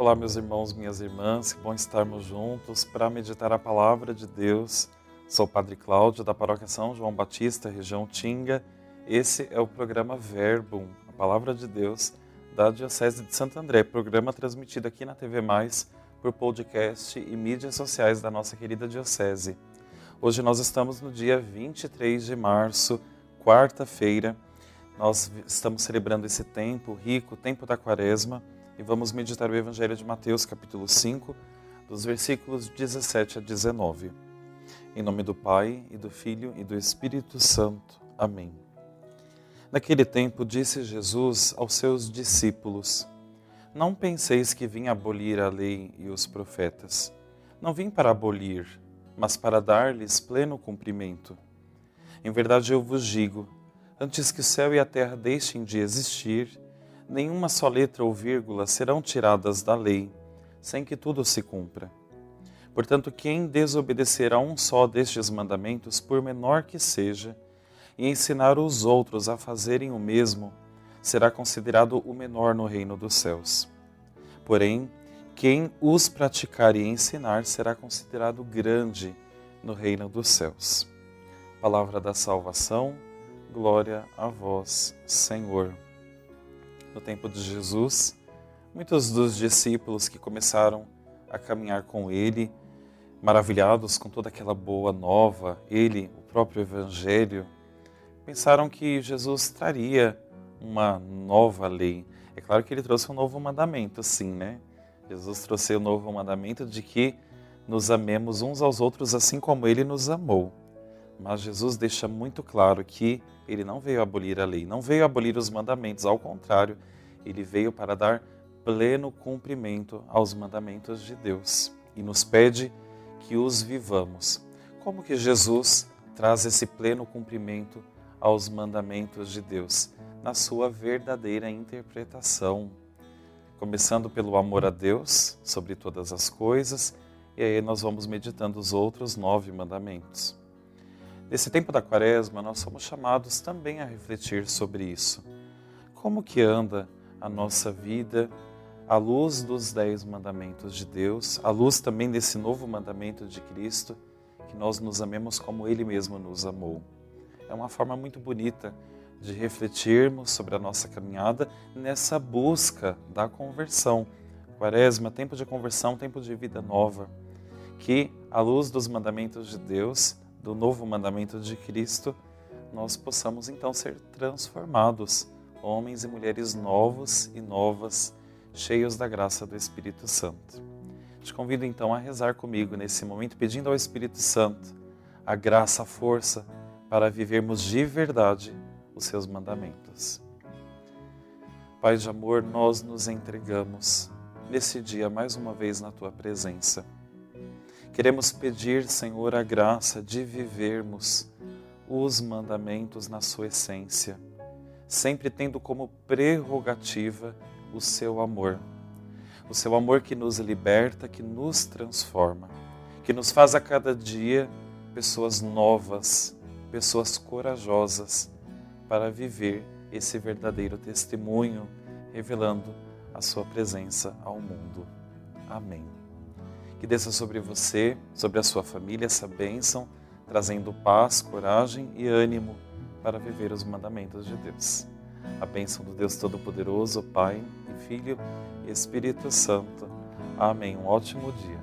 Olá, meus irmãos, minhas irmãs, que bom estarmos juntos para meditar a palavra de Deus. Sou o Padre Cláudio, da Paróquia São João Batista, região Tinga. Esse é o programa Verbum, a palavra de Deus, da Diocese de Santo André, programa transmitido aqui na TV Mais por podcast e mídias sociais da nossa querida Diocese. Hoje nós estamos no dia 23 de março, quarta-feira. Nós estamos celebrando esse tempo rico, o tempo da quaresma e vamos meditar o Evangelho de Mateus, capítulo 5, dos versículos 17 a 19. Em nome do Pai, e do Filho, e do Espírito Santo. Amém. Naquele tempo disse Jesus aos seus discípulos: Não penseis que vim abolir a lei e os profetas. Não vim para abolir, mas para dar-lhes pleno cumprimento. Em verdade eu vos digo: antes que o céu e a terra deixem de existir, nenhuma só letra ou vírgula serão tiradas da lei, sem que tudo se cumpra. Portanto, quem desobedecer a um só destes mandamentos, por menor que seja, e ensinar os outros a fazerem o mesmo, será considerado o menor no reino dos céus. Porém, quem os praticar e ensinar será considerado grande no reino dos céus. Palavra da salvação, glória a vós, Senhor no tempo de Jesus, muitos dos discípulos que começaram a caminhar com ele, maravilhados com toda aquela boa nova, ele, o próprio Evangelho, pensaram que Jesus traria uma nova lei. É claro que ele trouxe um novo mandamento, sim, né? Jesus trouxe o um novo mandamento de que nos amemos uns aos outros assim como ele nos amou. Mas Jesus deixa muito claro que ele não veio abolir a lei, não veio abolir os mandamentos, ao contrário, ele veio para dar pleno cumprimento aos mandamentos de Deus e nos pede que os vivamos. Como que Jesus traz esse pleno cumprimento aos mandamentos de Deus? Na sua verdadeira interpretação. Começando pelo amor a Deus sobre todas as coisas, e aí nós vamos meditando os outros nove mandamentos. Nesse tempo da quaresma, nós somos chamados também a refletir sobre isso. Como que anda a nossa vida à luz dos dez mandamentos de Deus, à luz também desse novo mandamento de Cristo, que nós nos amemos como Ele mesmo nos amou. É uma forma muito bonita de refletirmos sobre a nossa caminhada nessa busca da conversão. Quaresma, tempo de conversão, tempo de vida nova. Que, à luz dos mandamentos de Deus, do novo mandamento de Cristo, nós possamos então ser transformados, homens e mulheres novos e novas, cheios da graça do Espírito Santo. Te convido então a rezar comigo nesse momento, pedindo ao Espírito Santo a graça, a força para vivermos de verdade os seus mandamentos. Pai de amor, nós nos entregamos nesse dia mais uma vez na tua presença Queremos pedir, Senhor, a graça de vivermos os mandamentos na sua essência, sempre tendo como prerrogativa o seu amor. O seu amor que nos liberta, que nos transforma, que nos faz a cada dia pessoas novas, pessoas corajosas para viver esse verdadeiro testemunho, revelando a sua presença ao mundo. Amém que desça sobre você, sobre a sua família, essa bênção, trazendo paz, coragem e ânimo para viver os mandamentos de Deus. A bênção do Deus Todo-Poderoso, Pai e Filho e Espírito Santo. Amém. Um ótimo dia.